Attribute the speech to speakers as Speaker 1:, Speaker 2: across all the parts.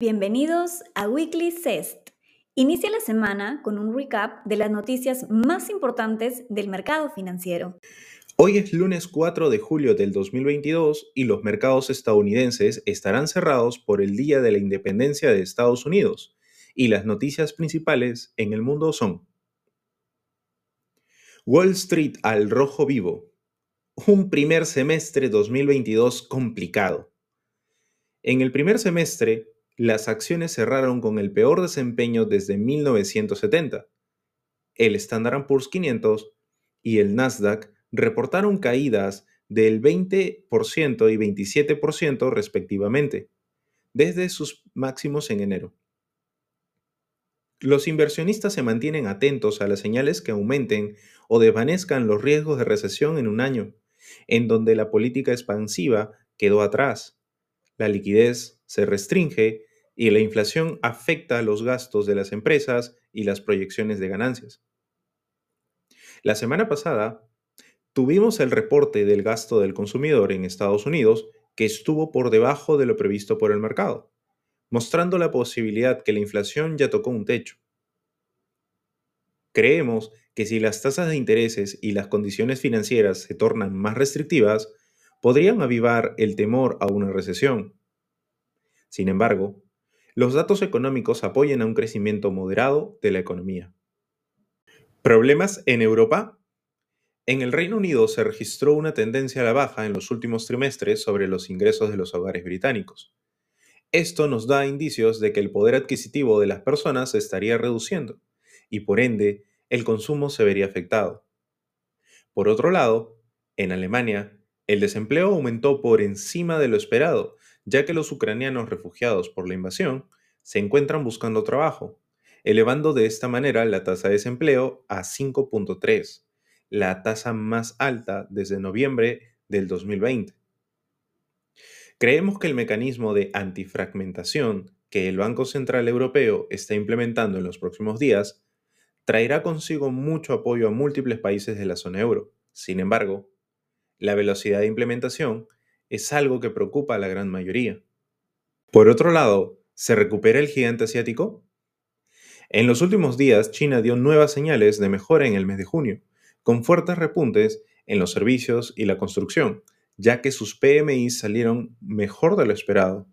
Speaker 1: Bienvenidos a Weekly CEST. Inicia la semana con un recap de las noticias más importantes del mercado financiero.
Speaker 2: Hoy es lunes 4 de julio del 2022 y los mercados estadounidenses estarán cerrados por el Día de la Independencia de Estados Unidos y las noticias principales en el mundo son Wall Street al rojo vivo. Un primer semestre 2022 complicado. En el primer semestre, las acciones cerraron con el peor desempeño desde 1970. El Standard Poor's 500 y el Nasdaq reportaron caídas del 20% y 27% respectivamente, desde sus máximos en enero. Los inversionistas se mantienen atentos a las señales que aumenten o desvanezcan los riesgos de recesión en un año, en donde la política expansiva quedó atrás, la liquidez se restringe y la inflación afecta los gastos de las empresas y las proyecciones de ganancias. La semana pasada tuvimos el reporte del gasto del consumidor en Estados Unidos que estuvo por debajo de lo previsto por el mercado, mostrando la posibilidad que la inflación ya tocó un techo. Creemos que si las tasas de intereses y las condiciones financieras se tornan más restrictivas, podrían avivar el temor a una recesión. Sin embargo, los datos económicos apoyan a un crecimiento moderado de la economía. ¿Problemas en Europa? En el Reino Unido se registró una tendencia a la baja en los últimos trimestres sobre los ingresos de los hogares británicos. Esto nos da indicios de que el poder adquisitivo de las personas se estaría reduciendo y por ende el consumo se vería afectado. Por otro lado, en Alemania, el desempleo aumentó por encima de lo esperado ya que los ucranianos refugiados por la invasión se encuentran buscando trabajo, elevando de esta manera la tasa de desempleo a 5.3, la tasa más alta desde noviembre del 2020. Creemos que el mecanismo de antifragmentación que el Banco Central Europeo está implementando en los próximos días traerá consigo mucho apoyo a múltiples países de la zona euro. Sin embargo, la velocidad de implementación es algo que preocupa a la gran mayoría. Por otro lado, ¿se recupera el gigante asiático? En los últimos días, China dio nuevas señales de mejora en el mes de junio, con fuertes repuntes en los servicios y la construcción, ya que sus PMI salieron mejor de lo esperado.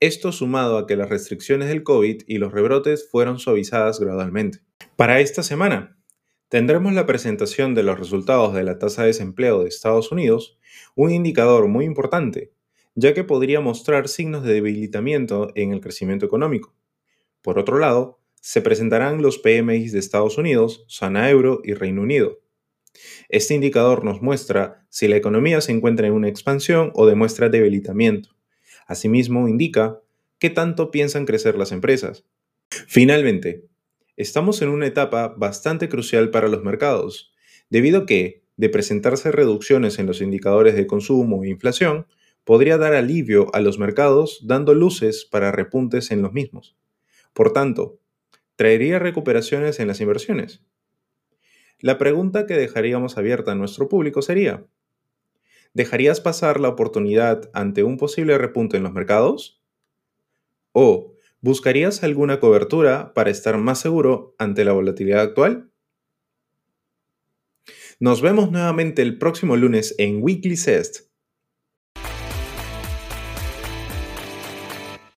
Speaker 2: Esto sumado a que las restricciones del COVID y los rebrotes fueron suavizadas gradualmente. Para esta semana, Tendremos la presentación de los resultados de la tasa de desempleo de Estados Unidos, un indicador muy importante, ya que podría mostrar signos de debilitamiento en el crecimiento económico. Por otro lado, se presentarán los PMI de Estados Unidos, zona euro y Reino Unido. Este indicador nos muestra si la economía se encuentra en una expansión o demuestra debilitamiento. Asimismo, indica qué tanto piensan crecer las empresas. Finalmente, estamos en una etapa bastante crucial para los mercados, debido a que, de presentarse reducciones en los indicadores de consumo e inflación, podría dar alivio a los mercados dando luces para repuntes en los mismos. Por tanto, ¿traería recuperaciones en las inversiones? La pregunta que dejaríamos abierta a nuestro público sería, ¿dejarías pasar la oportunidad ante un posible repunte en los mercados? ¿O ¿Buscarías alguna cobertura para estar más seguro ante la volatilidad actual? Nos vemos nuevamente el próximo lunes en Weekly Cest